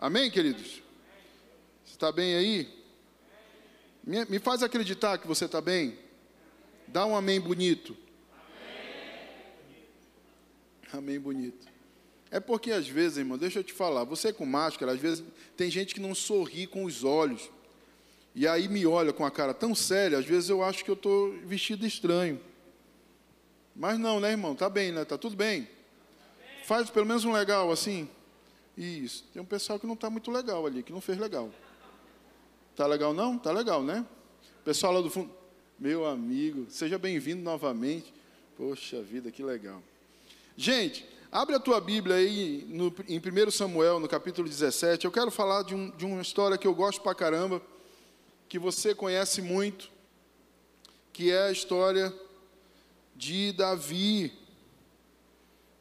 Amém, queridos? Você está bem aí? Me, faz acreditar que você está bem. Dá um amém bonito. Amém bonito. É porque às vezes, irmão, deixa eu te falar, você com máscara, às vezes tem gente que não sorri com os olhos. E aí me olha com a cara tão séria, às vezes eu acho que eu estou vestido estranho. Mas não, né, irmão? Tá bem, né? Tá tudo bem. Faz pelo menos um legal assim. Isso. Tem um pessoal que não está muito legal ali, que não fez legal. Tá legal não? Tá legal, né? Pessoal lá do fundo, meu amigo, seja bem-vindo novamente. Poxa vida, que legal. Gente, abre a tua Bíblia aí no, em 1 Samuel, no capítulo 17. Eu quero falar de, um, de uma história que eu gosto pra caramba, que você conhece muito, que é a história de Davi.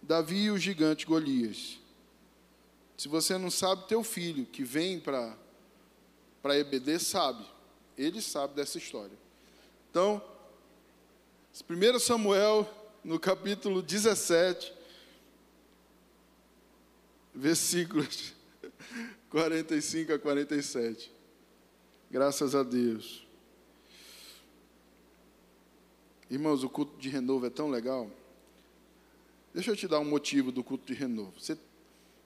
Davi e o gigante Golias. Se você não sabe, teu filho que vem para EBD sabe. Ele sabe dessa história. Então, 1 Samuel no capítulo 17, versículos 45 a 47. Graças a Deus. Irmãos, o culto de renovo é tão legal. Deixa eu te dar um motivo do culto de renovo. Você,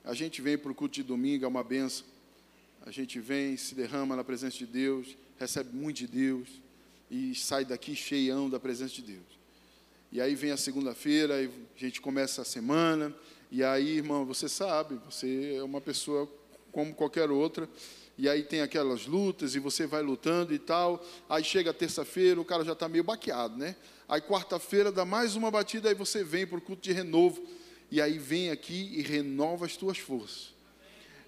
a gente vem para o culto de domingo, é uma benção. A gente vem, se derrama na presença de Deus, recebe muito de Deus e sai daqui cheião da presença de Deus. E aí vem a segunda-feira, a gente começa a semana, e aí, irmão, você sabe, você é uma pessoa como qualquer outra, e aí tem aquelas lutas, e você vai lutando e tal. Aí chega terça-feira, o cara já está meio baqueado, né? Aí quarta-feira dá mais uma batida, aí você vem para o culto de renovo, e aí vem aqui e renova as tuas forças.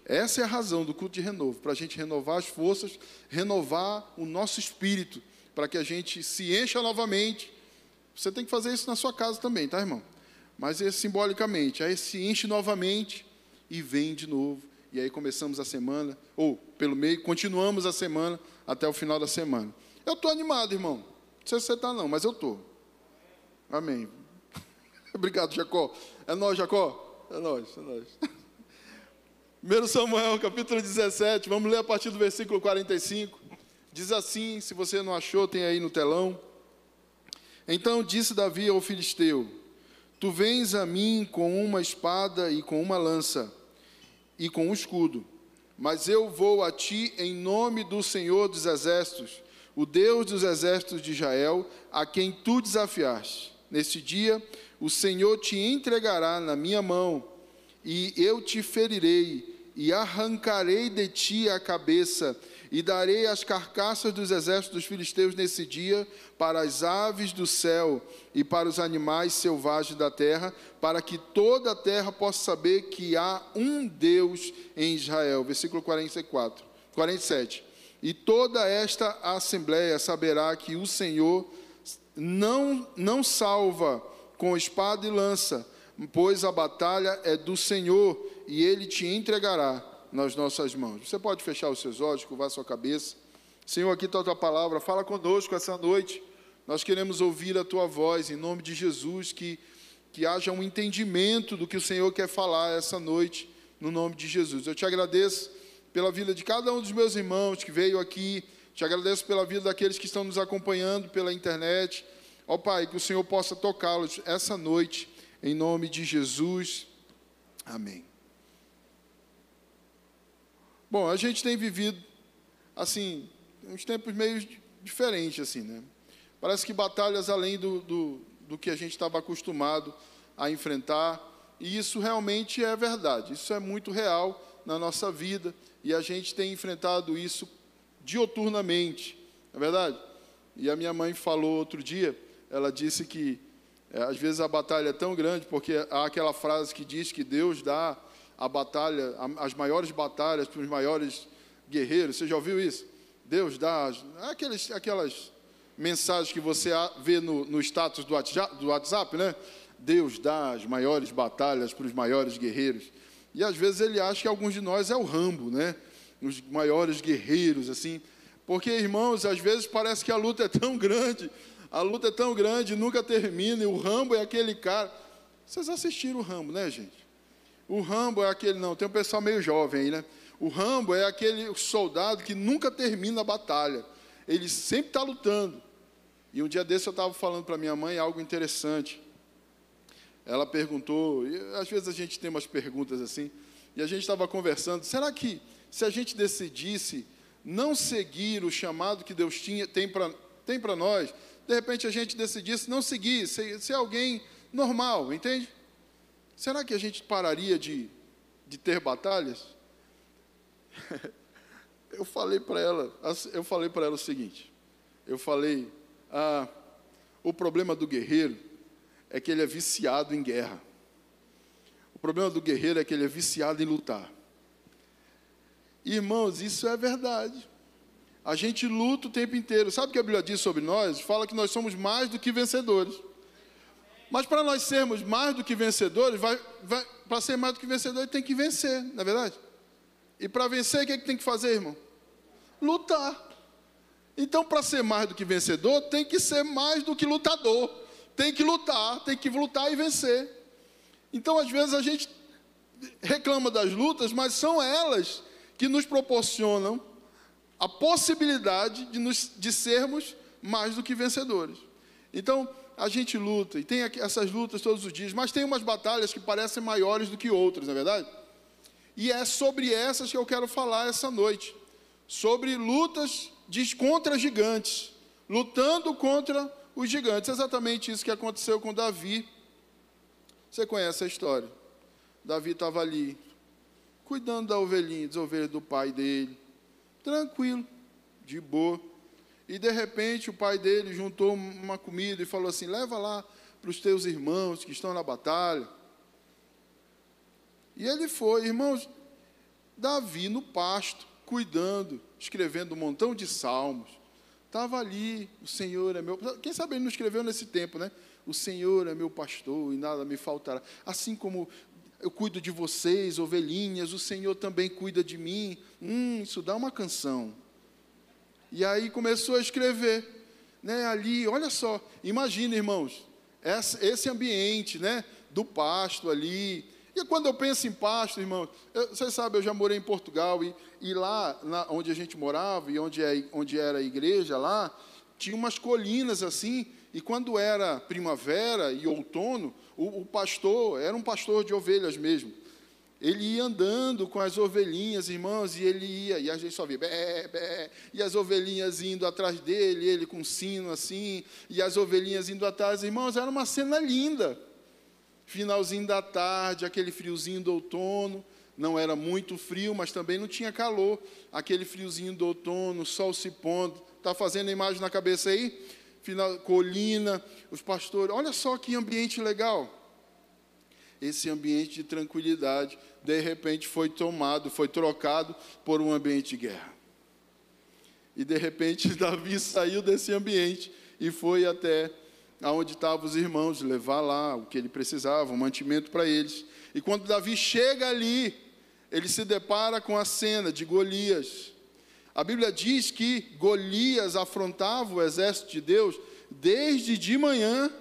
Essa é a razão do culto de renovo, para a gente renovar as forças, renovar o nosso espírito, para que a gente se encha novamente você tem que fazer isso na sua casa também, tá, irmão? Mas é simbolicamente. Aí se enche novamente e vem de novo. E aí começamos a semana, ou pelo meio, continuamos a semana até o final da semana. Eu estou animado, irmão. Não sei se você está, não, mas eu estou. Amém. Obrigado, Jacó. É nós, Jacó? É nós, é nós. 1 Samuel, capítulo 17, vamos ler a partir do versículo 45. Diz assim, se você não achou, tem aí no telão. Então disse Davi ao filisteu: Tu vens a mim com uma espada e com uma lança e com um escudo, mas eu vou a ti em nome do Senhor dos exércitos, o Deus dos exércitos de Israel, a quem tu desafiaste. Neste dia, o Senhor te entregará na minha mão, e eu te ferirei, e arrancarei de ti a cabeça, e darei as carcaças dos exércitos dos filisteus nesse dia para as aves do céu e para os animais selvagens da terra, para que toda a terra possa saber que há um Deus em Israel. Versículo 44, 47. E toda esta assembleia saberá que o Senhor não, não salva com espada e lança, pois a batalha é do Senhor e ele te entregará nas nossas mãos. Você pode fechar os seus olhos, curvar sua cabeça. Senhor, aqui está a tua palavra. Fala conosco essa noite. Nós queremos ouvir a tua voz, em nome de Jesus, que, que haja um entendimento do que o Senhor quer falar essa noite, no nome de Jesus. Eu te agradeço pela vida de cada um dos meus irmãos que veio aqui. Te agradeço pela vida daqueles que estão nos acompanhando pela internet. Ó Pai, que o Senhor possa tocá-los essa noite, em nome de Jesus. Amém. Bom, a gente tem vivido, assim, uns tempos meio diferentes, assim, né? Parece que batalhas além do, do, do que a gente estava acostumado a enfrentar, e isso realmente é verdade, isso é muito real na nossa vida, e a gente tem enfrentado isso dioturnamente, é verdade? E a minha mãe falou outro dia, ela disse que é, às vezes a batalha é tão grande, porque há aquela frase que diz que Deus dá a batalha, as maiores batalhas para os maiores guerreiros. Você já ouviu isso? Deus dá aqueles, aquelas mensagens que você vê no, no status do WhatsApp, do WhatsApp, né? Deus dá as maiores batalhas para os maiores guerreiros. E às vezes ele acha que alguns de nós é o Rambo, né? Os maiores guerreiros, assim. Porque, irmãos, às vezes parece que a luta é tão grande, a luta é tão grande, nunca termina, e o Rambo é aquele cara. Vocês assistiram o Rambo, né, gente? O Rambo é aquele, não, tem um pessoal meio jovem aí, né? O Rambo é aquele soldado que nunca termina a batalha. Ele sempre está lutando. E um dia desse eu estava falando para minha mãe algo interessante. Ela perguntou, e às vezes a gente tem umas perguntas assim, e a gente estava conversando, será que se a gente decidisse não seguir o chamado que Deus tinha, tem para tem nós, de repente a gente decidisse não seguir, ser, ser alguém normal, entende? Será que a gente pararia de, de ter batalhas? eu falei para ela, eu falei para ela o seguinte, eu falei, ah, o problema do guerreiro é que ele é viciado em guerra. O problema do guerreiro é que ele é viciado em lutar. Irmãos, isso é verdade. A gente luta o tempo inteiro. Sabe o que a Bíblia diz sobre nós? Fala que nós somos mais do que vencedores. Mas para nós sermos mais do que vencedores, para ser mais do que vencedor, tem que vencer, não é verdade? E para vencer, o que, é que tem que fazer, irmão? Lutar. Então, para ser mais do que vencedor, tem que ser mais do que lutador. Tem que lutar, tem que lutar e vencer. Então, às vezes, a gente reclama das lutas, mas são elas que nos proporcionam a possibilidade de, nos, de sermos mais do que vencedores. Então, a gente luta, e tem essas lutas todos os dias, mas tem umas batalhas que parecem maiores do que outras, não é verdade? E é sobre essas que eu quero falar essa noite. Sobre lutas de, contra gigantes, lutando contra os gigantes. Exatamente isso que aconteceu com Davi. Você conhece a história. Davi estava ali, cuidando da ovelhinha, das ovelhas do pai dele, tranquilo, de boa. E de repente o pai dele juntou uma comida e falou assim: leva lá para os teus irmãos que estão na batalha. E ele foi, irmãos, Davi no pasto, cuidando, escrevendo um montão de salmos. Estava ali, o Senhor é meu. Quem sabe ele não escreveu nesse tempo, né? O Senhor é meu pastor e nada me faltará. Assim como eu cuido de vocês, ovelhinhas, o Senhor também cuida de mim. Hum, isso dá uma canção. E aí começou a escrever, né? Ali, olha só, imagina, irmãos, esse ambiente, né? Do pasto ali. E quando eu penso em pasto, irmão, vocês sabem, eu já morei em Portugal e, e lá, na, onde a gente morava e onde, é, onde era a igreja lá, tinha umas colinas assim. E quando era primavera e outono, o, o pastor, era um pastor de ovelhas mesmo, ele ia andando com as ovelhinhas, irmãos, e ele ia, e a gente só via, bé, bé, e as ovelhinhas indo atrás dele, ele com um sino assim, e as ovelhinhas indo atrás, irmãos, era uma cena linda. Finalzinho da tarde, aquele friozinho do outono, não era muito frio, mas também não tinha calor, aquele friozinho do outono, sol se pondo, está fazendo a imagem na cabeça aí? Final, colina, os pastores. Olha só que ambiente legal. Esse ambiente de tranquilidade, de repente, foi tomado, foi trocado por um ambiente de guerra. E de repente, Davi saiu desse ambiente e foi até aonde estavam os irmãos, levar lá o que ele precisava, um mantimento para eles. E quando Davi chega ali, ele se depara com a cena de Golias. A Bíblia diz que Golias afrontava o exército de Deus desde de manhã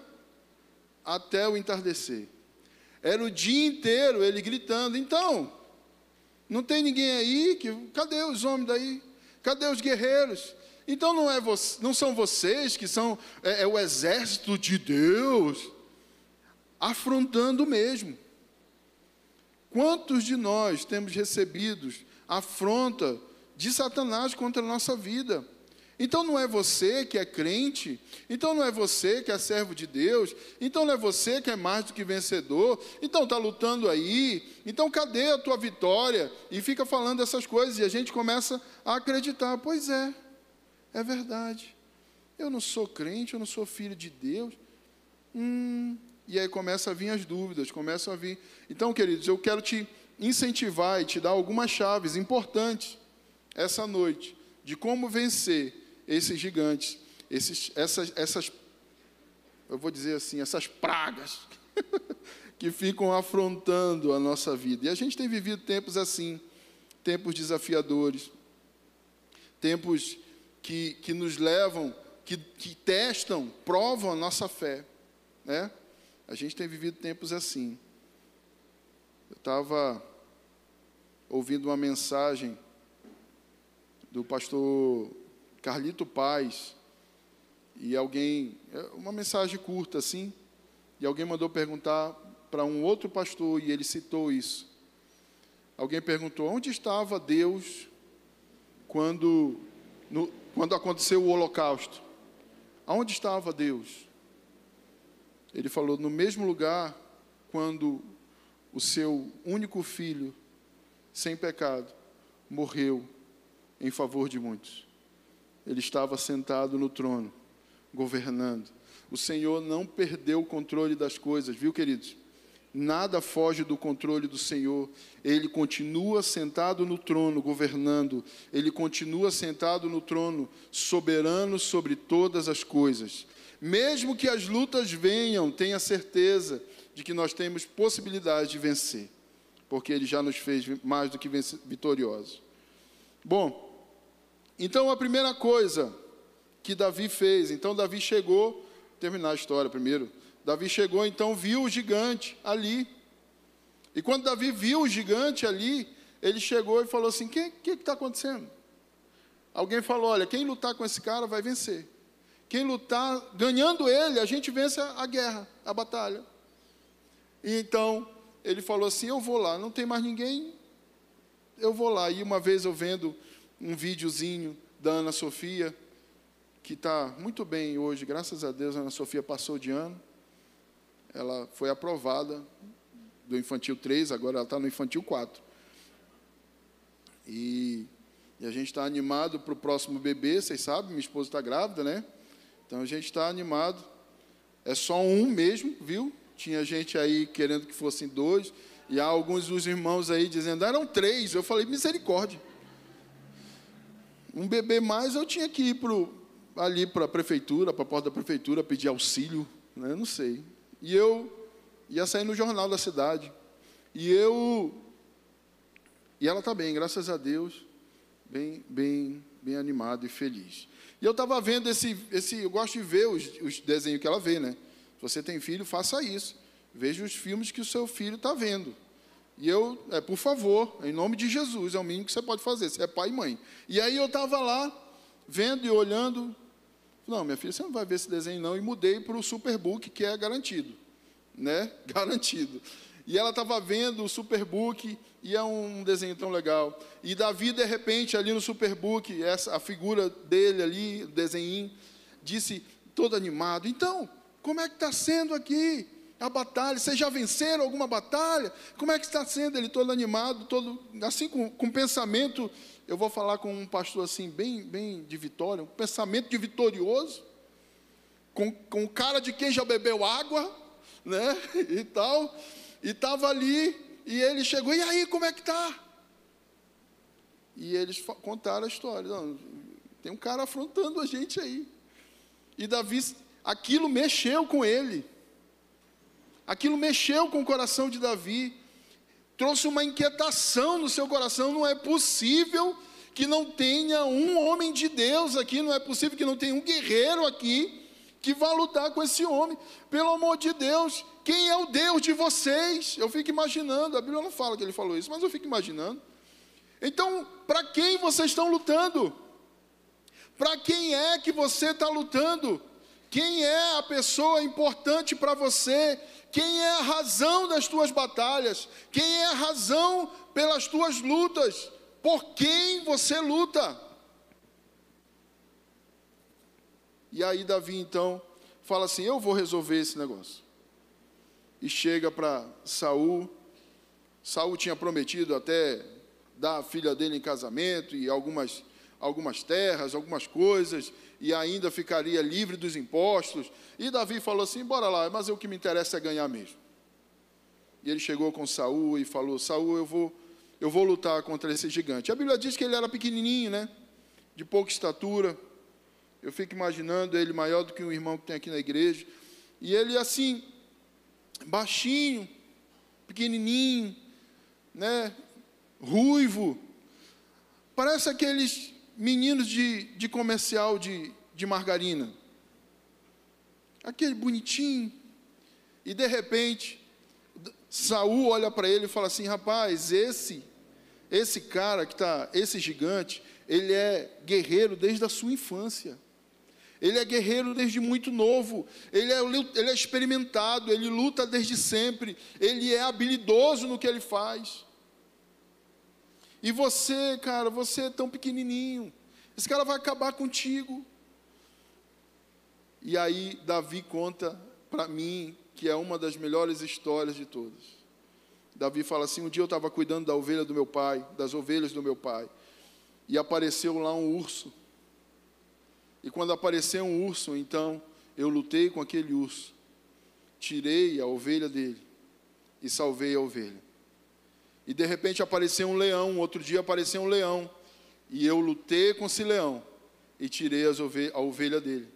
até o entardecer. Era o dia inteiro ele gritando: então, não tem ninguém aí? Que, cadê os homens daí? Cadê os guerreiros? Então não, é não são vocês que são é, é o exército de Deus, afrontando mesmo. Quantos de nós temos recebido afronta de Satanás contra a nossa vida. Então não é você que é crente, então não é você que é servo de Deus, então não é você que é mais do que vencedor, então está lutando aí, então cadê a tua vitória? E fica falando essas coisas e a gente começa a acreditar, pois é, é verdade. Eu não sou crente, eu não sou filho de Deus. Hum, e aí começa a vir as dúvidas, começam a vir. Então, queridos, eu quero te incentivar e te dar algumas chaves importantes essa noite de como vencer esses gigantes, esses, essas, essas, eu vou dizer assim, essas pragas que ficam afrontando a nossa vida. E a gente tem vivido tempos assim, tempos desafiadores, tempos que, que nos levam, que, que testam, provam a nossa fé. Né? A gente tem vivido tempos assim. Eu estava ouvindo uma mensagem do pastor Carlito Paz, e alguém, é uma mensagem curta assim, e alguém mandou perguntar para um outro pastor, e ele citou isso. Alguém perguntou: onde estava Deus quando, no, quando aconteceu o Holocausto? Aonde estava Deus? Ele falou: no mesmo lugar quando o seu único filho, sem pecado, morreu em favor de muitos. Ele estava sentado no trono, governando. O Senhor não perdeu o controle das coisas, viu, queridos? Nada foge do controle do Senhor. Ele continua sentado no trono, governando. Ele continua sentado no trono, soberano sobre todas as coisas. Mesmo que as lutas venham, tenha certeza de que nós temos possibilidade de vencer, porque Ele já nos fez mais do que vitoriosos. Bom, então a primeira coisa que Davi fez, então Davi chegou, terminar a história primeiro. Davi chegou, então viu o gigante ali. E quando Davi viu o gigante ali, ele chegou e falou assim: O que está acontecendo? Alguém falou: Olha, quem lutar com esse cara vai vencer. Quem lutar, ganhando ele, a gente vence a guerra, a batalha. E então ele falou assim: Eu vou lá, não tem mais ninguém, eu vou lá. E uma vez eu vendo um videozinho da Ana Sofia, que está muito bem hoje, graças a Deus, a Ana Sofia passou de ano. Ela foi aprovada do infantil 3, agora ela está no infantil 4. E, e a gente está animado para o próximo bebê, vocês sabem, minha esposa está grávida, né? Então a gente está animado. É só um mesmo, viu? Tinha gente aí querendo que fossem dois. E há alguns dos irmãos aí dizendo, eram três. Eu falei, misericórdia. Um bebê mais, eu tinha que ir pro, ali para a prefeitura, para a porta da prefeitura, pedir auxílio. Né? Não sei. E eu ia sair no jornal da cidade. E eu. E ela está bem, graças a Deus. Bem, bem, bem animado e feliz. E eu estava vendo esse, esse. Eu gosto de ver os, os desenhos que ela vê, né? Se você tem filho, faça isso. Veja os filmes que o seu filho está vendo. E eu, é, por favor, em nome de Jesus, é o mínimo que você pode fazer, você é pai e mãe. E aí eu estava lá, vendo e olhando. Não, minha filha, você não vai ver esse desenho, não. E mudei para o Superbook, que é garantido. Né? Garantido. E ela estava vendo o Superbook, e é um desenho tão legal. E Davi, de repente, ali no Superbook, essa, a figura dele ali, o desenho, disse, todo animado: Então, como é que está sendo aqui a batalha? Vocês já venceram alguma batalha? Como é que está sendo? Ele todo animado, todo assim com, com pensamento. Eu vou falar com um pastor assim, bem, bem de vitória, um pensamento de vitorioso, com, com cara de quem já bebeu água, né? E tal. E estava ali, e ele chegou, e aí, como é que está? E eles contaram a história. Tem um cara afrontando a gente aí. E Davi, aquilo mexeu com ele. Aquilo mexeu com o coração de Davi. Trouxe uma inquietação no seu coração. Não é possível que não tenha um homem de Deus aqui. Não é possível que não tenha um guerreiro aqui que vá lutar com esse homem. Pelo amor de Deus, quem é o Deus de vocês? Eu fico imaginando, a Bíblia não fala que ele falou isso, mas eu fico imaginando. Então, para quem vocês estão lutando? Para quem é que você está lutando? Quem é a pessoa importante para você? Quem é a razão das tuas batalhas? Quem é a razão pelas tuas lutas? Por quem você luta? E aí Davi então fala assim: "Eu vou resolver esse negócio" e chega para Saul. Saul tinha prometido até dar a filha dele em casamento e algumas, algumas terras, algumas coisas, e ainda ficaria livre dos impostos. E Davi falou assim: bora lá, mas o que me interessa é ganhar mesmo. E ele chegou com Saul e falou: Saul, eu vou, eu vou lutar contra esse gigante. A Bíblia diz que ele era pequenininho, né? De pouca estatura. Eu fico imaginando ele maior do que um irmão que tem aqui na igreja. E ele assim, baixinho, pequenininho, né? ruivo. Parece aqueles meninos de, de comercial de, de margarina. Aquele bonitinho. E de repente, Saul olha para ele e fala assim: rapaz, esse, esse cara que está, esse gigante, ele é guerreiro desde a sua infância. Ele é guerreiro desde muito novo, ele é, ele é experimentado, ele luta desde sempre, ele é habilidoso no que ele faz. E você, cara, você é tão pequenininho, esse cara vai acabar contigo. E aí, Davi conta para mim que é uma das melhores histórias de todas. Davi fala assim: um dia eu estava cuidando da ovelha do meu pai, das ovelhas do meu pai, e apareceu lá um urso. E quando apareceu um urso, então eu lutei com aquele urso, tirei a ovelha dele e salvei a ovelha. E de repente apareceu um leão, outro dia apareceu um leão, e eu lutei com esse leão e tirei a ovelha dele.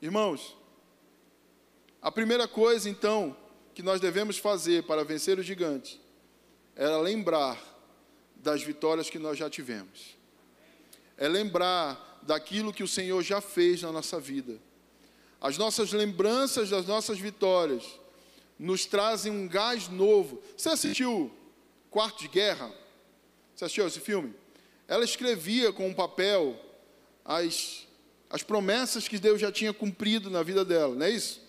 Irmãos, a primeira coisa então que nós devemos fazer para vencer o gigante era lembrar das vitórias que nós já tivemos. É lembrar daquilo que o Senhor já fez na nossa vida. As nossas lembranças das nossas vitórias nos trazem um gás novo. Você assistiu Quarto de Guerra? Você assistiu esse filme? Ela escrevia com um papel as, as promessas que Deus já tinha cumprido na vida dela, não é isso?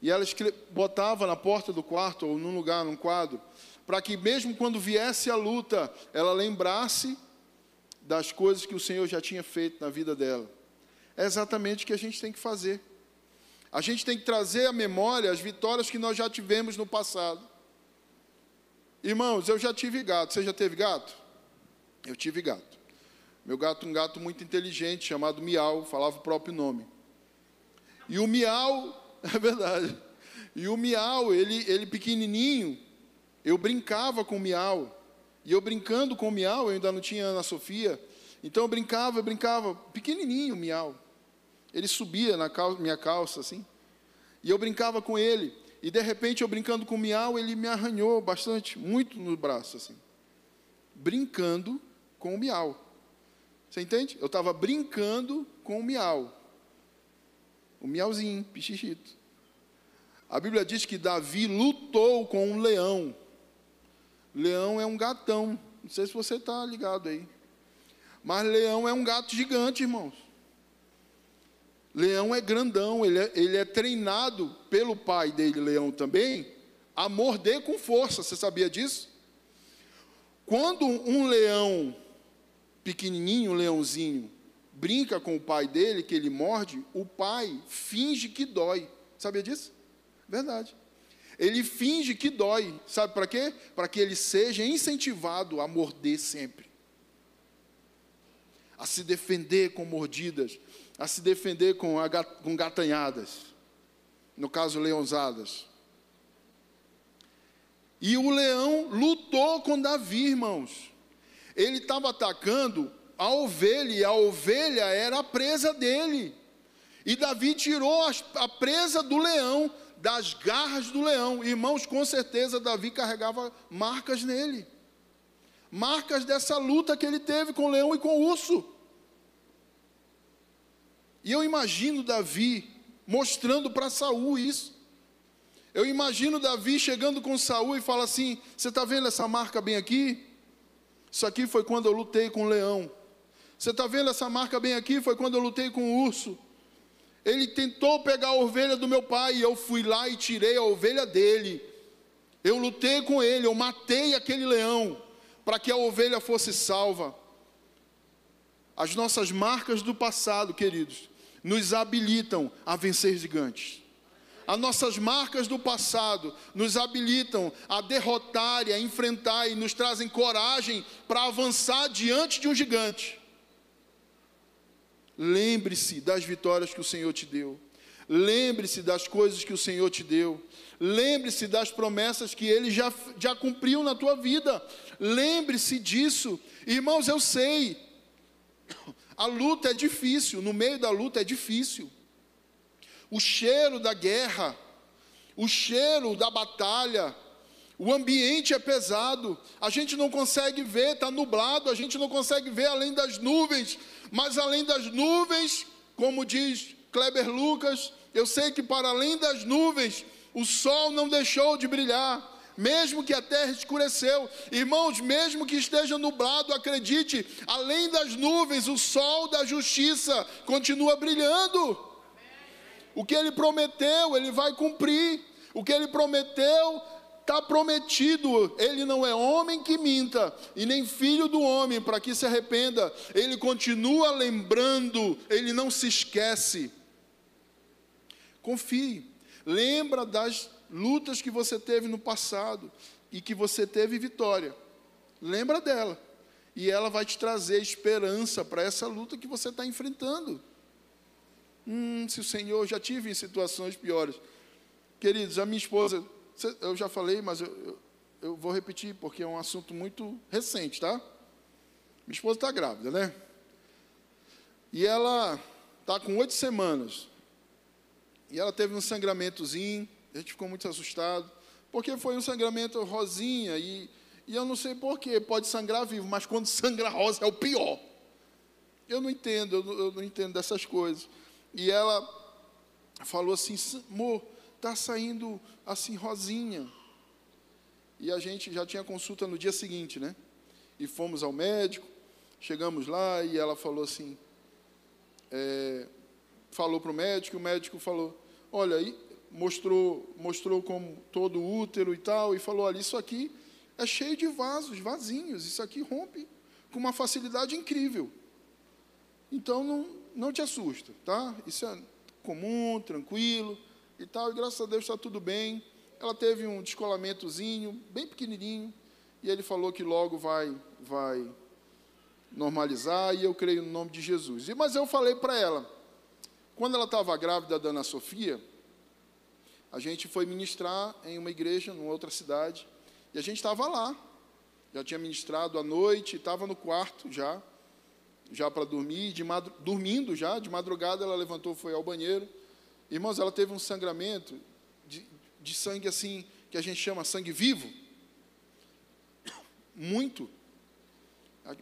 E ela botava na porta do quarto ou num lugar, num quadro, para que mesmo quando viesse a luta, ela lembrasse das coisas que o Senhor já tinha feito na vida dela. É exatamente o que a gente tem que fazer. A gente tem que trazer à memória as vitórias que nós já tivemos no passado. Irmãos, eu já tive gato. Você já teve gato? Eu tive gato. Meu gato, um gato muito inteligente, chamado Miau, falava o próprio nome. E o Miau, é verdade. E o Miau, ele, ele pequenininho, eu brincava com o Miau. E eu brincando com o Miau, eu ainda não tinha Ana Sofia, então eu brincava, eu brincava, pequenininho o Miau. Ele subia na calça, minha calça, assim, e eu brincava com ele. E de repente, eu brincando com o Miau, ele me arranhou bastante, muito no braço, assim. Brincando com o Miau. Você entende? Eu estava brincando com o Miau. O Miauzinho, pichichito. A Bíblia diz que Davi lutou com um leão. Leão é um gatão. Não sei se você está ligado aí. Mas leão é um gato gigante, irmãos. Leão é grandão, ele é, ele é treinado pelo pai dele, leão também, a morder com força. Você sabia disso? Quando um leão pequenininho, um leãozinho, brinca com o pai dele, que ele morde, o pai finge que dói. Sabia disso? Verdade. Ele finge que dói. Sabe para quê? Para que ele seja incentivado a morder sempre. A se defender com mordidas. A se defender com, com gatanhadas. No caso, leonzadas. E o leão lutou com Davi, irmãos. Ele estava atacando a ovelha, e a ovelha era a presa dele. E Davi tirou a presa do leão das garras do leão. Irmãos, com certeza Davi carregava marcas nele. Marcas dessa luta que ele teve com o leão e com o urso. E eu imagino Davi mostrando para Saul isso. Eu imagino Davi chegando com Saul e fala assim: "Você está vendo essa marca bem aqui? Isso aqui foi quando eu lutei com o leão. Você está vendo essa marca bem aqui? Foi quando eu lutei com o urso. Ele tentou pegar a ovelha do meu pai e eu fui lá e tirei a ovelha dele. Eu lutei com ele, eu matei aquele leão para que a ovelha fosse salva. As nossas marcas do passado, queridos, nos habilitam a vencer gigantes. As nossas marcas do passado nos habilitam a derrotar e a enfrentar e nos trazem coragem para avançar diante de um gigante. Lembre-se das vitórias que o Senhor te deu. Lembre-se das coisas que o Senhor te deu. Lembre-se das promessas que Ele já, já cumpriu na tua vida. Lembre-se disso. Irmãos, eu sei. A luta é difícil. No meio da luta é difícil. O cheiro da guerra, o cheiro da batalha, o ambiente é pesado, a gente não consegue ver, está nublado, a gente não consegue ver além das nuvens, mas além das nuvens, como diz Kleber Lucas, eu sei que para além das nuvens, o sol não deixou de brilhar, mesmo que a terra escureceu. Irmãos, mesmo que esteja nublado, acredite, além das nuvens, o sol da justiça continua brilhando. O que ele prometeu, ele vai cumprir. O que ele prometeu, está prometido. Ele não é homem que minta, e nem filho do homem para que se arrependa. Ele continua lembrando, ele não se esquece. Confie. Lembra das lutas que você teve no passado e que você teve vitória. Lembra dela. E ela vai te trazer esperança para essa luta que você está enfrentando. Hum, se o Senhor já tive em situações piores. Queridos, a minha esposa, eu já falei, mas eu, eu, eu vou repetir, porque é um assunto muito recente, tá? Minha esposa está grávida, né? E ela está com oito semanas. E ela teve um sangramentozinho, a gente ficou muito assustado, porque foi um sangramento rosinha, e, e eu não sei porquê, pode sangrar vivo, mas quando sangra rosa é o pior. Eu não entendo, eu não, eu não entendo dessas coisas. E ela falou assim, amor, está saindo assim rosinha. E a gente já tinha consulta no dia seguinte, né? E fomos ao médico, chegamos lá e ela falou assim, é, falou para o médico, o médico falou, olha, mostrou, mostrou como todo útero e tal, e falou, olha, isso aqui é cheio de vasos, vazinhos, isso aqui rompe com uma facilidade incrível. Então não, não te assusta, tá? Isso é comum, tranquilo e tal, e graças a Deus está tudo bem. Ela teve um descolamentozinho, bem pequenininho, e ele falou que logo vai, vai normalizar, e eu creio no nome de Jesus. E, mas eu falei para ela, quando ela estava grávida da Ana Sofia, a gente foi ministrar em uma igreja, numa outra cidade, e a gente estava lá. Já tinha ministrado à noite, estava no quarto já, já para dormir, de dormindo já, de madrugada ela levantou, foi ao banheiro. Irmãos, ela teve um sangramento de, de sangue assim, que a gente chama sangue vivo. Muito.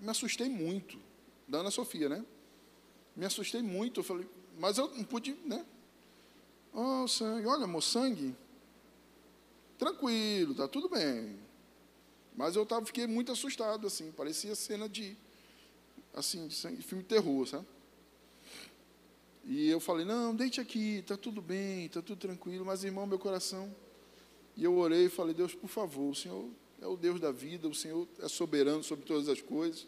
Me assustei muito. Da Ana Sofia, né? Me assustei muito. Eu falei, mas eu não pude, né? Oh, sangue, olha, amor, sangue. Tranquilo, tá tudo bem. Mas eu tava, fiquei muito assustado, assim, parecia cena de, assim, de sangue, filme de terror, sabe? E eu falei, não, deite aqui, tá tudo bem, tá tudo tranquilo, mas irmão, meu coração. E eu orei e falei, Deus, por favor, o Senhor é o Deus da vida, o Senhor é soberano sobre todas as coisas.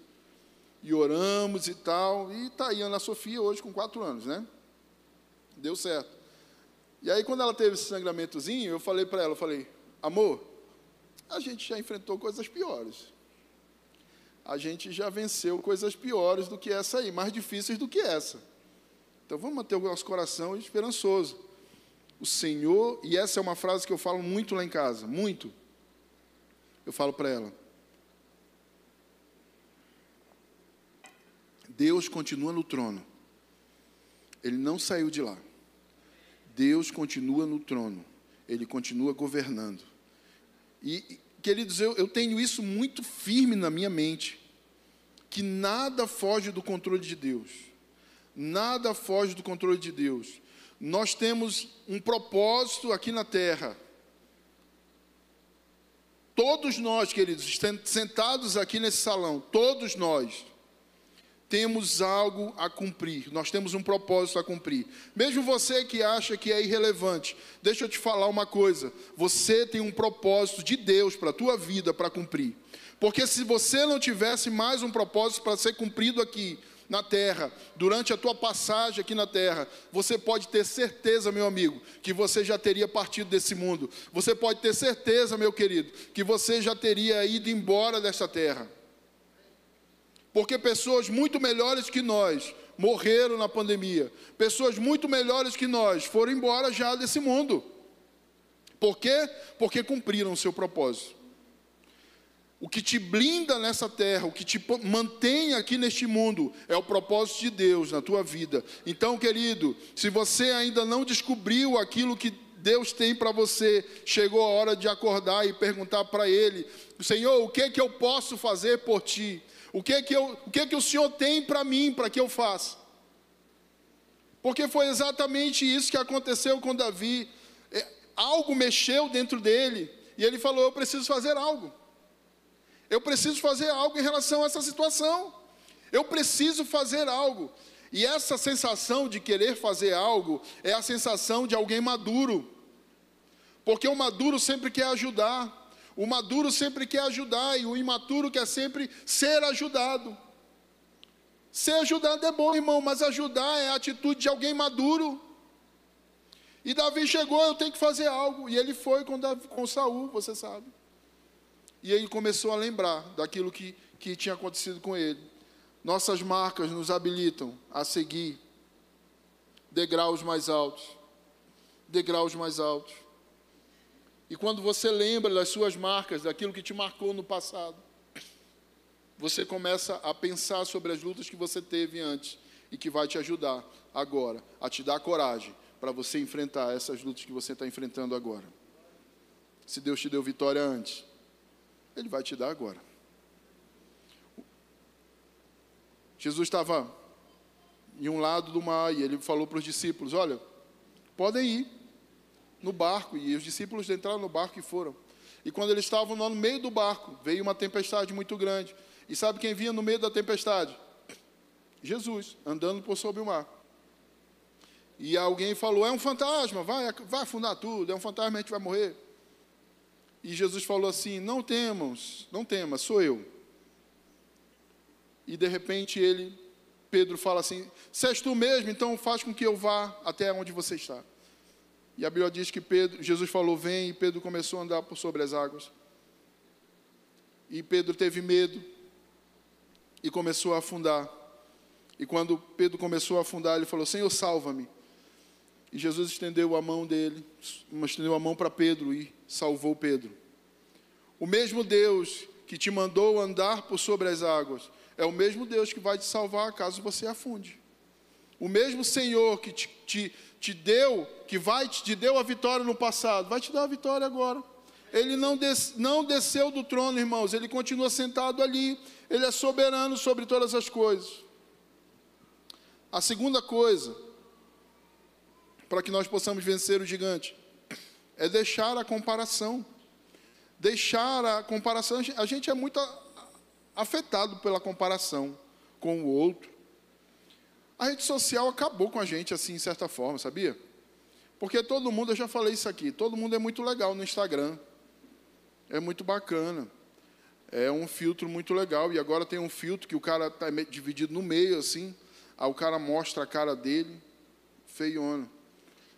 E oramos e tal. E está aí a Ana Sofia hoje com quatro anos, né? Deu certo. E aí, quando ela teve esse sangramentozinho, eu falei para ela, eu falei, amor, a gente já enfrentou coisas piores. A gente já venceu coisas piores do que essa aí, mais difíceis do que essa. Então vamos manter o nosso coração esperançoso. O Senhor, e essa é uma frase que eu falo muito lá em casa, muito. Eu falo para ela: Deus continua no trono. Ele não saiu de lá. Deus continua no trono, ele continua governando. E, queridos, eu, eu tenho isso muito firme na minha mente, que nada foge do controle de Deus. Nada foge do controle de Deus. Nós temos um propósito aqui na terra. Todos nós, queridos, sentados aqui nesse salão, todos nós, temos algo a cumprir, nós temos um propósito a cumprir. Mesmo você que acha que é irrelevante, deixa eu te falar uma coisa: você tem um propósito de Deus para a tua vida para cumprir. Porque se você não tivesse mais um propósito para ser cumprido aqui na terra, durante a tua passagem aqui na terra, você pode ter certeza, meu amigo, que você já teria partido desse mundo. Você pode ter certeza, meu querido, que você já teria ido embora desta terra. Porque pessoas muito melhores que nós morreram na pandemia. Pessoas muito melhores que nós foram embora já desse mundo. Por quê? Porque cumpriram o seu propósito. O que te blinda nessa terra, o que te mantém aqui neste mundo, é o propósito de Deus na tua vida. Então, querido, se você ainda não descobriu aquilo que Deus tem para você, chegou a hora de acordar e perguntar para Ele: Senhor, o que é que eu posso fazer por ti? O que é que, eu, o, que, é que o Senhor tem para mim, para que eu faça? Porque foi exatamente isso que aconteceu com Davi. É, algo mexeu dentro dele, E ele falou: Eu preciso fazer algo. Eu preciso fazer algo em relação a essa situação. Eu preciso fazer algo. E essa sensação de querer fazer algo é a sensação de alguém maduro. Porque o maduro sempre quer ajudar. O maduro sempre quer ajudar e o imaturo quer sempre ser ajudado. Ser ajudado é bom, irmão, mas ajudar é a atitude de alguém maduro. E Davi chegou, eu tenho que fazer algo. E ele foi com, Davi, com Saul, você sabe. E ele começou a lembrar daquilo que, que tinha acontecido com ele. Nossas marcas nos habilitam a seguir degraus mais altos. Degraus mais altos. E quando você lembra das suas marcas, daquilo que te marcou no passado, você começa a pensar sobre as lutas que você teve antes e que vai te ajudar agora, a te dar coragem para você enfrentar essas lutas que você está enfrentando agora. Se Deus te deu vitória antes, Ele vai te dar agora. Jesus estava em um lado do mar e ele falou para os discípulos: Olha, podem ir no barco. E os discípulos entraram no barco e foram. E quando eles estavam no meio do barco, veio uma tempestade muito grande. E sabe quem vinha no meio da tempestade? Jesus, andando por sobre o mar. E alguém falou: É um fantasma, vai, vai afundar tudo, é um fantasma, a gente vai morrer. E Jesus falou assim: Não temos, não temas, sou eu. E de repente ele, Pedro fala assim: Se és tu mesmo, então faz com que eu vá até onde você está. E a Bíblia diz que Pedro, Jesus falou: Vem, e Pedro começou a andar por sobre as águas. E Pedro teve medo e começou a afundar. E quando Pedro começou a afundar, ele falou: Senhor, salva-me. E Jesus estendeu a mão dele, estendeu a mão para Pedro e salvou Pedro. O mesmo Deus que te mandou andar por sobre as águas, é o mesmo Deus que vai te salvar caso você afunde. O mesmo Senhor que te, te, te deu, que vai te, deu a vitória no passado, vai te dar a vitória agora. Ele não, des, não desceu do trono, irmãos, ele continua sentado ali, ele é soberano sobre todas as coisas. A segunda coisa, para que nós possamos vencer o gigante, é deixar a comparação. Deixar a comparação. A gente é muito afetado pela comparação com o outro. A rede social acabou com a gente assim, de certa forma, sabia? Porque todo mundo, eu já falei isso aqui, todo mundo é muito legal no Instagram. É muito bacana. É um filtro muito legal. E agora tem um filtro que o cara está dividido no meio, assim. Aí o cara mostra a cara dele, feiona.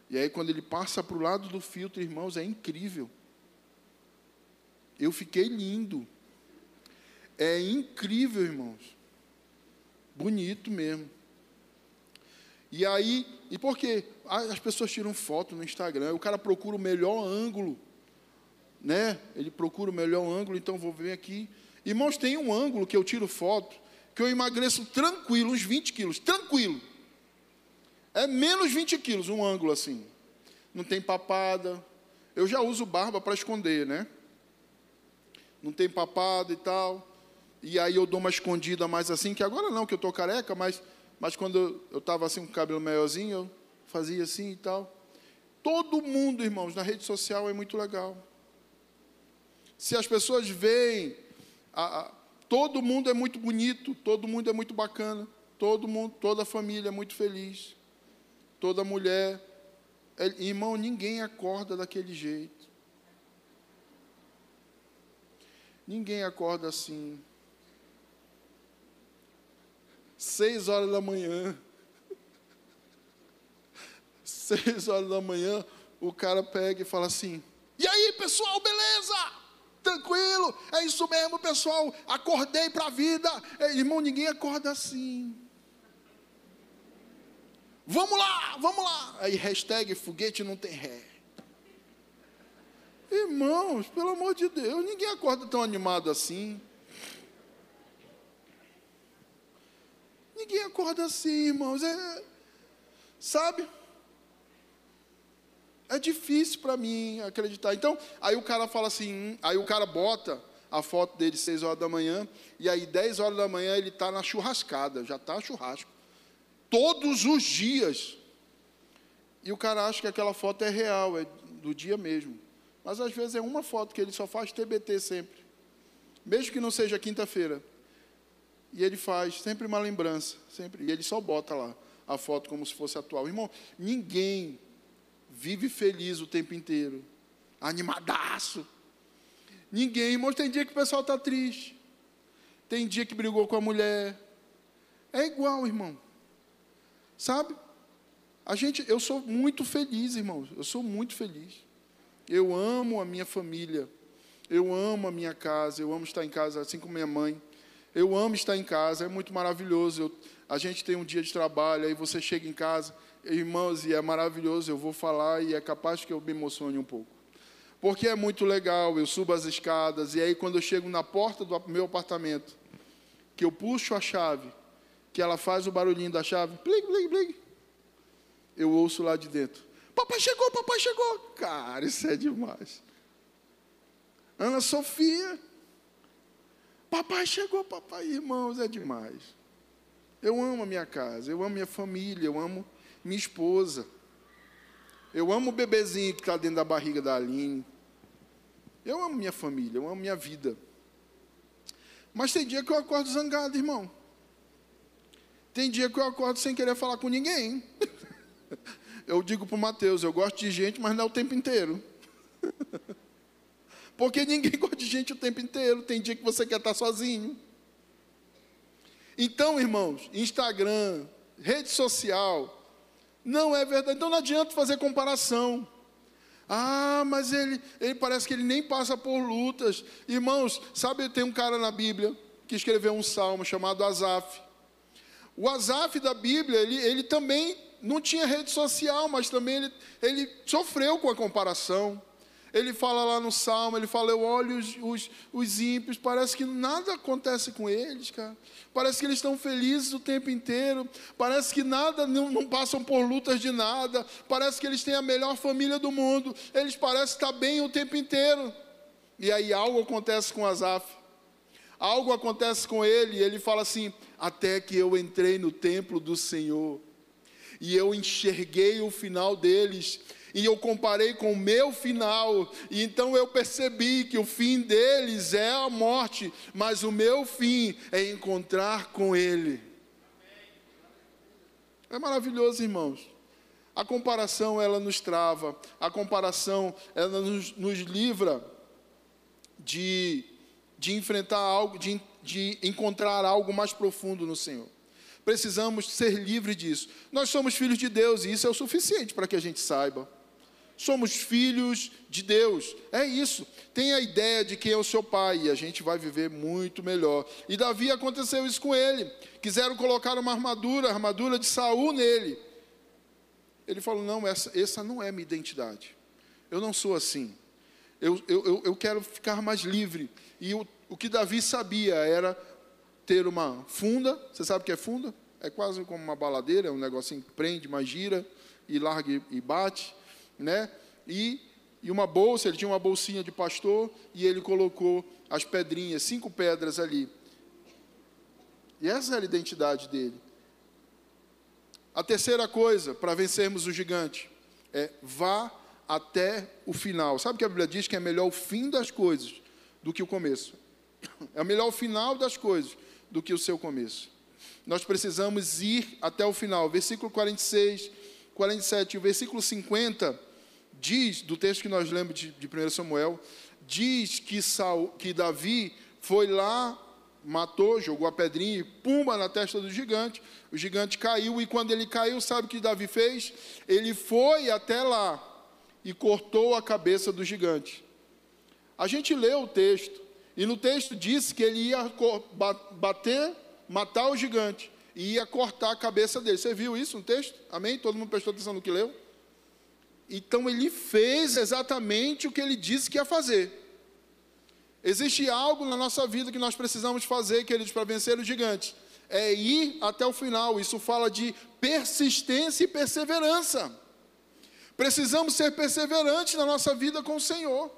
E aí, quando ele passa para o lado do filtro, irmãos, é incrível. Eu fiquei lindo. É incrível, irmãos. Bonito mesmo. E aí, e por quê? As pessoas tiram foto no Instagram, o cara procura o melhor ângulo, né? Ele procura o melhor ângulo, então vou ver aqui. Irmãos, tem um ângulo que eu tiro foto, que eu emagreço tranquilo, uns 20 quilos, tranquilo. É menos 20 quilos um ângulo assim. Não tem papada. Eu já uso barba para esconder, né? Não tem papada e tal. E aí eu dou uma escondida mais assim, que agora não, que eu estou careca, mas, mas quando eu estava assim com o cabelo maiorzinho, eu fazia assim e tal. Todo mundo, irmãos, na rede social é muito legal. Se as pessoas veem, a, a, todo mundo é muito bonito, todo mundo é muito bacana, todo mundo, toda a família é muito feliz toda mulher. É, irmão, ninguém acorda daquele jeito. Ninguém acorda assim. Seis horas da manhã. Seis horas da manhã, o cara pega e fala assim: E aí, pessoal, beleza? Tranquilo? É isso mesmo, pessoal. Acordei para a vida. É, irmão, ninguém acorda assim. Vamos lá, vamos lá. Aí hashtag foguete não tem ré. Irmãos, pelo amor de Deus, ninguém acorda tão animado assim. Ninguém acorda assim, irmãos. É, sabe? É difícil para mim acreditar. Então, aí o cara fala assim, hum, aí o cara bota a foto dele seis horas da manhã, e aí dez horas da manhã ele está na churrascada, já está churrasco todos os dias. E o cara acha que aquela foto é real, é do dia mesmo. Mas às vezes é uma foto que ele só faz TBT sempre. Mesmo que não seja quinta-feira. E ele faz sempre uma lembrança, sempre. E ele só bota lá a foto como se fosse atual. Irmão, ninguém vive feliz o tempo inteiro, animadaço. Ninguém, irmão, tem dia que o pessoal está triste. Tem dia que brigou com a mulher. É igual, irmão. Sabe? A gente, eu sou muito feliz, irmãos. Eu sou muito feliz. Eu amo a minha família. Eu amo a minha casa. Eu amo estar em casa, assim como minha mãe. Eu amo estar em casa. É muito maravilhoso. Eu, a gente tem um dia de trabalho, aí você chega em casa, irmãos, e é maravilhoso. Eu vou falar e é capaz que eu me emocione um pouco. Porque é muito legal. Eu subo as escadas e aí quando eu chego na porta do meu apartamento, que eu puxo a chave, que ela faz o barulhinho da chave, plig, plig, plig, eu ouço lá de dentro. Papai chegou, papai chegou. Cara, isso é demais. Ana Sofia. Papai chegou, papai, irmãos, é demais. Eu amo a minha casa, eu amo minha família, eu amo minha esposa. Eu amo o bebezinho que está dentro da barriga da Aline. Eu amo minha família, eu amo minha vida. Mas tem dia que eu acordo zangado, irmão. Tem dia que eu acordo sem querer falar com ninguém. Eu digo para o Mateus, eu gosto de gente, mas não é o tempo inteiro. Porque ninguém gosta de gente o tempo inteiro. Tem dia que você quer estar sozinho. Então, irmãos, Instagram, rede social, não é verdade. Então não adianta fazer comparação. Ah, mas ele, ele parece que ele nem passa por lutas. Irmãos, sabe, tem um cara na Bíblia que escreveu um salmo chamado Asaf. O Asaf da Bíblia, ele, ele também não tinha rede social, mas também ele, ele sofreu com a comparação. Ele fala lá no Salmo, ele fala, eu olho os, os, os ímpios, parece que nada acontece com eles, cara. Parece que eles estão felizes o tempo inteiro. Parece que nada, não, não passam por lutas de nada. Parece que eles têm a melhor família do mundo. Eles parecem estar bem o tempo inteiro. E aí algo acontece com Asaf. Algo acontece com ele, e ele fala assim: Até que eu entrei no templo do Senhor e eu enxerguei o final deles, e eu comparei com o meu final, e então eu percebi que o fim deles é a morte, mas o meu fim é encontrar com Ele. É maravilhoso, irmãos. A comparação ela nos trava, a comparação ela nos, nos livra de, de enfrentar algo, de, de encontrar algo mais profundo no Senhor. Precisamos ser livres disso. Nós somos filhos de Deus e isso é o suficiente para que a gente saiba. Somos filhos de Deus, é isso. Tem a ideia de quem é o seu pai e a gente vai viver muito melhor. E Davi aconteceu isso com ele. Quiseram colocar uma armadura, a armadura de Saul nele. Ele falou: Não, essa, essa não é minha identidade. Eu não sou assim. Eu, eu, eu quero ficar mais livre. E o, o que Davi sabia era ter uma funda, você sabe o que é funda? É quase como uma baladeira, é um negocinho que prende, mas gira e larga e bate, né? E, e uma bolsa, ele tinha uma bolsinha de pastor e ele colocou as pedrinhas, cinco pedras ali. E essa era a identidade dele. A terceira coisa para vencermos o gigante é vá até o final. Sabe que a Bíblia diz que é melhor o fim das coisas do que o começo? É melhor o final das coisas do que o seu começo. Nós precisamos ir até o final. Versículo 46, 47 e o versículo 50 diz, do texto que nós lemos de, de 1 Samuel, diz que, Saul, que Davi foi lá, matou, jogou a pedrinha e pumba na testa do gigante. O gigante caiu e quando ele caiu, sabe o que Davi fez? Ele foi até lá e cortou a cabeça do gigante. A gente lê o texto e no texto diz que ele ia bater, matar o gigante e ia cortar a cabeça dele. Você viu isso no texto? Amém? Todo mundo prestou atenção no que leu? Então ele fez exatamente o que ele disse que ia fazer. Existe algo na nossa vida que nós precisamos fazer, queridos, para vencer o gigante. É ir até o final. Isso fala de persistência e perseverança. Precisamos ser perseverantes na nossa vida com o Senhor.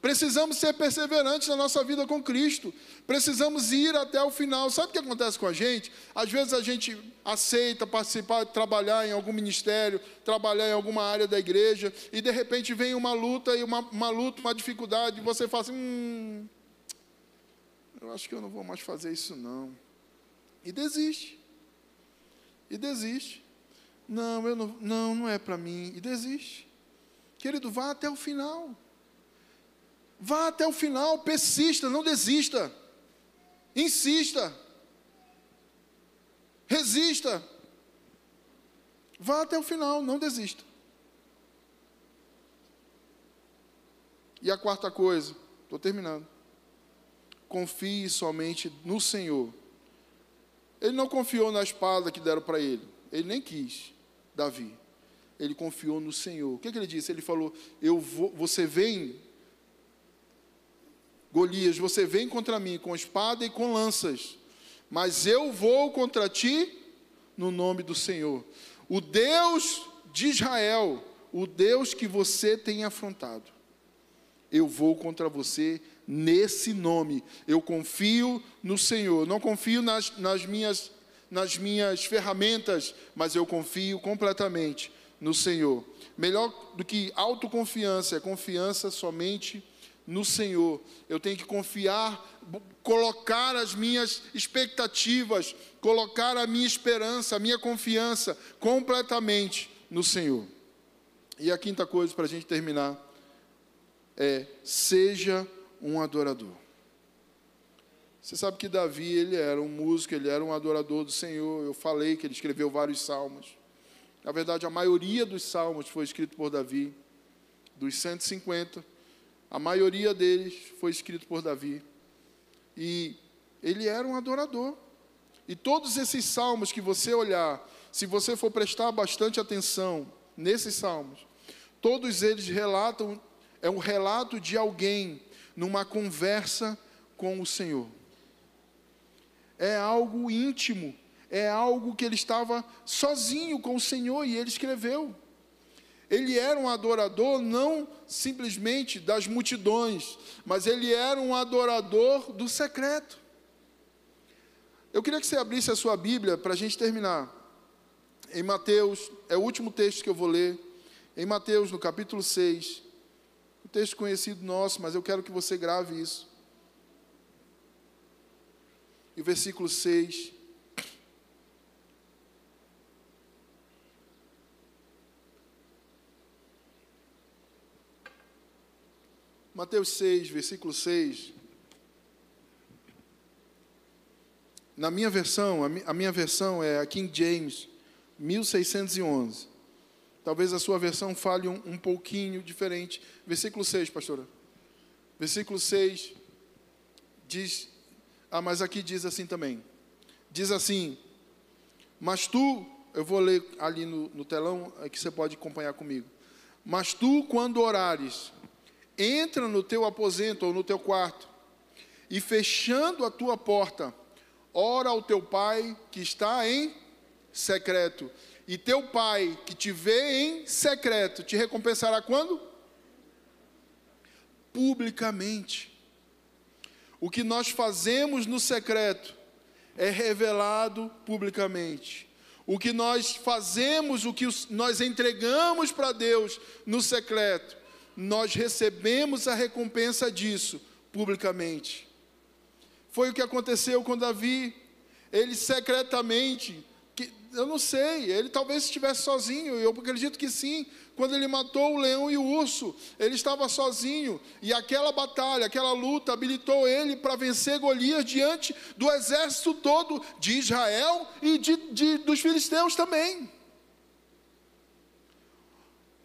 Precisamos ser perseverantes na nossa vida com Cristo. Precisamos ir até o final. Sabe o que acontece com a gente? Às vezes a gente aceita participar, trabalhar em algum ministério, trabalhar em alguma área da igreja, e de repente vem uma luta e uma, uma luta, uma dificuldade, e você fala assim: hum, eu acho que eu não vou mais fazer isso não. E desiste. E desiste. Não, eu não, não, não é para mim. E desiste. Querido, vá até o final. Vá até o final, persista, não desista. Insista. Resista. Vá até o final, não desista. E a quarta coisa, estou terminando. Confie somente no Senhor. Ele não confiou na espada que deram para ele. Ele nem quis, Davi. Ele confiou no Senhor. O que, que ele disse? Ele falou: Eu vou, você vem Golias, você vem contra mim com espada e com lanças, mas eu vou contra ti no nome do Senhor. O Deus de Israel, o Deus que você tem afrontado, eu vou contra você nesse nome. Eu confio no Senhor, não confio nas, nas, minhas, nas minhas ferramentas, mas eu confio completamente no Senhor. Melhor do que autoconfiança é confiança somente no Senhor. Eu tenho que confiar, colocar as minhas expectativas, colocar a minha esperança, a minha confiança completamente no Senhor. E a quinta coisa para a gente terminar é: seja um adorador. Você sabe que Davi, ele era um músico, ele era um adorador do Senhor. Eu falei que ele escreveu vários salmos. Na verdade, a maioria dos salmos foi escrito por Davi, dos 150 a maioria deles foi escrito por Davi. E ele era um adorador. E todos esses salmos que você olhar, se você for prestar bastante atenção nesses salmos, todos eles relatam, é um relato de alguém numa conversa com o Senhor. É algo íntimo, é algo que ele estava sozinho com o Senhor e ele escreveu. Ele era um adorador não simplesmente das multidões, mas ele era um adorador do secreto. Eu queria que você abrisse a sua Bíblia para a gente terminar. Em Mateus, é o último texto que eu vou ler. Em Mateus, no capítulo 6. Um texto conhecido nosso, mas eu quero que você grave isso. E o versículo 6. Mateus 6, versículo 6. Na minha versão, a minha versão é a King James, 1611. Talvez a sua versão fale um, um pouquinho diferente. Versículo 6, pastora. Versículo 6 diz, ah, mas aqui diz assim também. Diz assim: Mas tu, eu vou ler ali no, no telão, é que você pode acompanhar comigo. Mas tu, quando orares, entra no teu aposento ou no teu quarto e fechando a tua porta, ora ao teu pai que está em secreto. E teu pai que te vê em secreto te recompensará quando? Publicamente. O que nós fazemos no secreto é revelado publicamente. O que nós fazemos, o que nós entregamos para Deus no secreto, nós recebemos a recompensa disso publicamente. Foi o que aconteceu com Davi. Ele secretamente, que, eu não sei, ele talvez estivesse sozinho, eu acredito que sim. Quando ele matou o leão e o urso, ele estava sozinho, e aquela batalha, aquela luta habilitou ele para vencer Golias diante do exército todo de Israel e de, de, dos filisteus também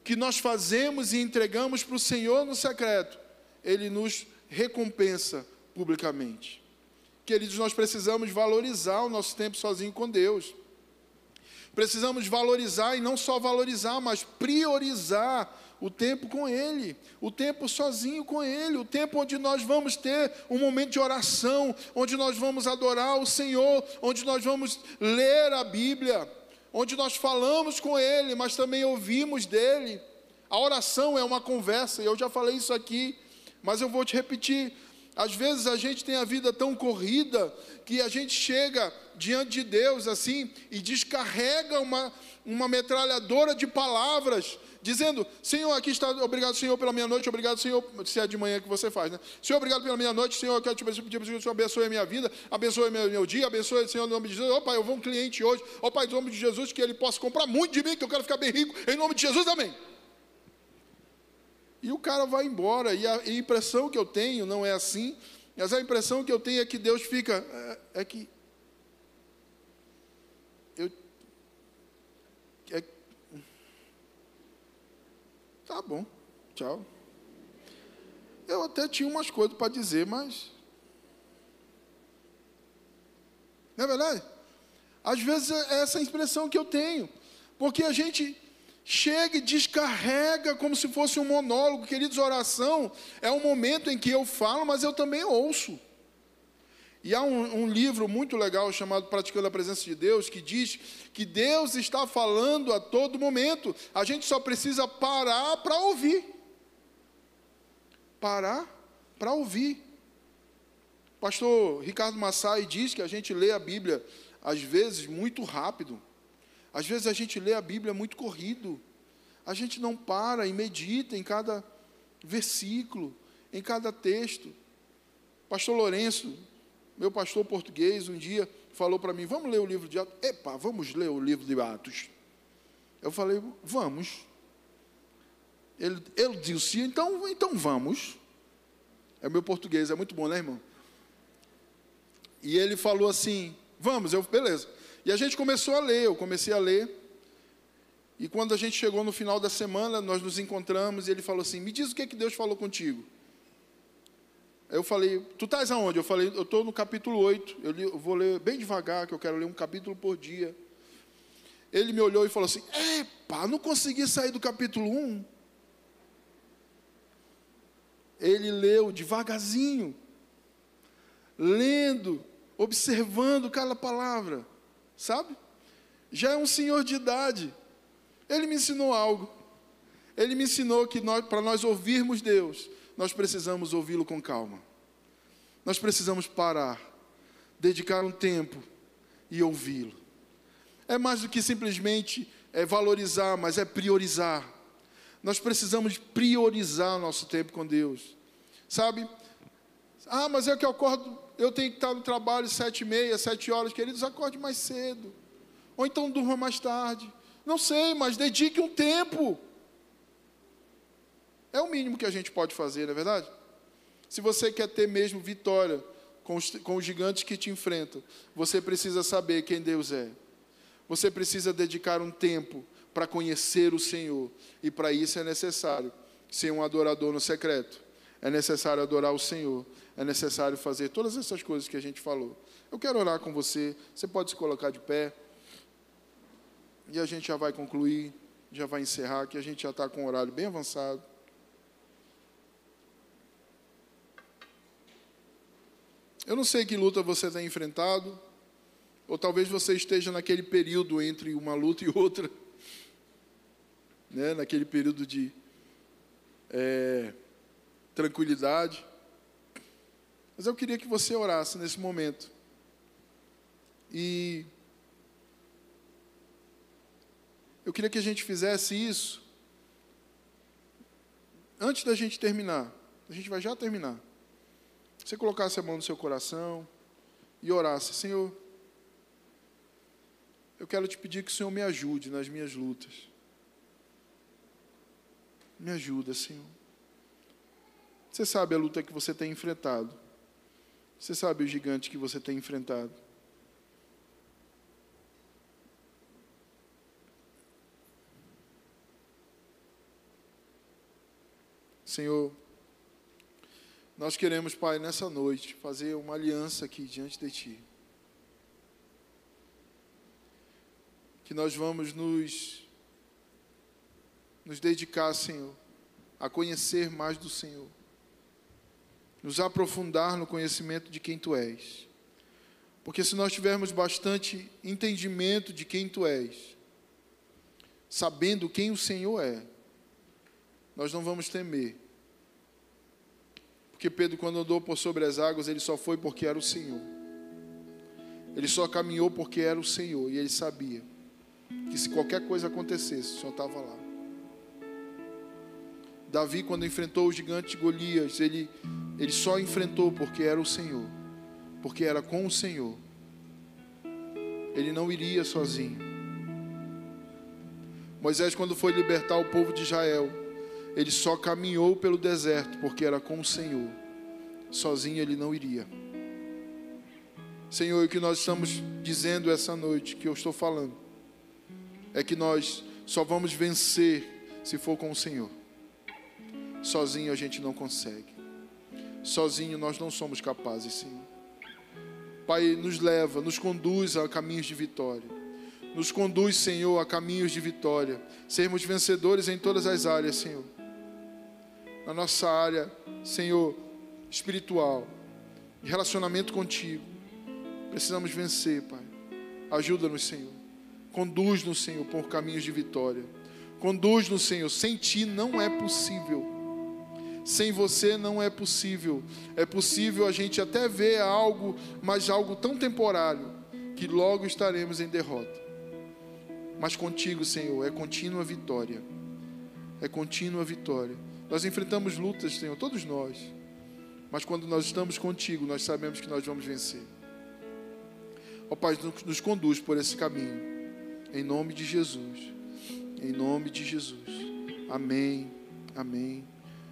que nós fazemos e entregamos para o Senhor no secreto, Ele nos recompensa publicamente. Queridos, nós precisamos valorizar o nosso tempo sozinho com Deus. Precisamos valorizar e não só valorizar, mas priorizar o tempo com Ele, o tempo sozinho com Ele, o tempo onde nós vamos ter um momento de oração, onde nós vamos adorar o Senhor, onde nós vamos ler a Bíblia onde nós falamos com Ele, mas também ouvimos dele. A oração é uma conversa, e eu já falei isso aqui Mas eu vou te repetir: às vezes a gente tem a vida tão corrida que a gente chega diante de Deus assim e descarrega uma, uma metralhadora de palavras, dizendo: Senhor, aqui está, obrigado, Senhor, pela minha noite, obrigado, Senhor, se é de manhã que você faz, né? Senhor, obrigado pela minha noite, Senhor, eu quero te pedir que o Senhor abençoe a minha vida, abençoe meu, meu dia, abençoe, Senhor, no nome de Jesus. Ó Pai, eu vou um cliente hoje, ó Pai, no nome de Jesus, que ele possa comprar muito de mim, que eu quero ficar bem rico, em nome de Jesus, amém. E o cara vai embora, e a, a impressão que eu tenho não é assim, mas a impressão que eu tenho é que Deus fica, é, é que eu, é, tá bom, tchau. Eu até tinha umas coisas para dizer, mas não é verdade? Às vezes é essa impressão que eu tenho, porque a gente chega e descarrega como se fosse um monólogo. Queridos, oração é um momento em que eu falo, mas eu também ouço. E há um, um, livro muito legal chamado Praticando a Presença de Deus, que diz que Deus está falando a todo momento, a gente só precisa parar para ouvir. Parar para ouvir. Pastor Ricardo Massai diz que a gente lê a Bíblia, às vezes, muito rápido. Às vezes a gente lê a Bíblia muito corrido. A gente não para e medita em cada versículo, em cada texto. Pastor Lourenço, meu pastor português, um dia falou para mim: Vamos ler o livro de Atos? Epa, vamos ler o livro de Atos. Eu falei: Vamos. Ele, ele disse: então, então vamos. É meu português, é muito bom, né, irmão? E ele falou assim: Vamos, eu, beleza. E a gente começou a ler, eu comecei a ler. E quando a gente chegou no final da semana, nós nos encontramos e ele falou assim: Me diz o que, é que Deus falou contigo. Aí eu falei: Tu estás aonde? Eu falei: Eu estou no capítulo 8. Eu, li, eu, vou ler bem devagar, que eu quero ler um capítulo por dia. Ele me olhou e falou assim: Epa, não consegui sair do capítulo 1. Ele leu devagarzinho, lendo, observando cada palavra sabe? Já é um senhor de idade. Ele me ensinou algo. Ele me ensinou que para nós ouvirmos Deus, nós precisamos ouvi-lo com calma. Nós precisamos parar, dedicar um tempo e ouvi-lo. É mais do que simplesmente é valorizar, mas é priorizar. Nós precisamos priorizar o nosso tempo com Deus. Sabe? Ah, mas é que eu acordo eu tenho que estar no trabalho sete e meia, sete horas, queridos, acorde mais cedo. Ou então durma mais tarde. Não sei, mas dedique um tempo. É o mínimo que a gente pode fazer, não é verdade? Se você quer ter mesmo vitória com os, com os gigantes que te enfrentam, você precisa saber quem Deus é. Você precisa dedicar um tempo para conhecer o Senhor. E para isso é necessário ser um adorador no secreto. É necessário adorar o Senhor é necessário fazer todas essas coisas que a gente falou. Eu quero orar com você, você pode se colocar de pé, e a gente já vai concluir, já vai encerrar, que a gente já está com o horário bem avançado. Eu não sei que luta você tem enfrentado, ou talvez você esteja naquele período entre uma luta e outra, né? naquele período de é, tranquilidade. Mas eu queria que você orasse nesse momento. E eu queria que a gente fizesse isso antes da gente terminar. A gente vai já terminar. Você colocasse a mão no seu coração e orasse, Senhor, eu quero te pedir que o Senhor me ajude nas minhas lutas. Me ajuda, Senhor. Você sabe a luta que você tem enfrentado. Você sabe o gigante que você tem enfrentado. Senhor, nós queremos, Pai, nessa noite, fazer uma aliança aqui diante de Ti. Que nós vamos nos, nos dedicar, Senhor, a conhecer mais do Senhor nos aprofundar no conhecimento de quem tu és. Porque se nós tivermos bastante entendimento de quem tu és, sabendo quem o Senhor é, nós não vamos temer. Porque Pedro, quando andou por sobre as águas, ele só foi porque era o Senhor. Ele só caminhou porque era o Senhor. E ele sabia que se qualquer coisa acontecesse, o Senhor estava lá. Davi, quando enfrentou o gigante Golias, ele, ele só enfrentou porque era o Senhor. Porque era com o Senhor. Ele não iria sozinho. Moisés, quando foi libertar o povo de Israel, ele só caminhou pelo deserto porque era com o Senhor. Sozinho ele não iria. Senhor, o que nós estamos dizendo essa noite, que eu estou falando, é que nós só vamos vencer se for com o Senhor. Sozinho a gente não consegue. Sozinho nós não somos capazes, Senhor. Pai, nos leva, nos conduz a caminhos de vitória. Nos conduz, Senhor, a caminhos de vitória. Sermos vencedores em todas as áreas, Senhor na nossa área, Senhor, espiritual, de relacionamento contigo. Precisamos vencer, Pai. Ajuda-nos, Senhor. Conduz-nos, Senhor, por caminhos de vitória. Conduz-nos, Senhor. Sem ti não é possível. Sem você não é possível. É possível a gente até ver algo, mas algo tão temporário, que logo estaremos em derrota. Mas contigo, Senhor, é contínua vitória. É contínua vitória. Nós enfrentamos lutas, Senhor, todos nós. Mas quando nós estamos contigo, nós sabemos que nós vamos vencer. Ó Pai, nos conduz por esse caminho. Em nome de Jesus. Em nome de Jesus. Amém. Amém.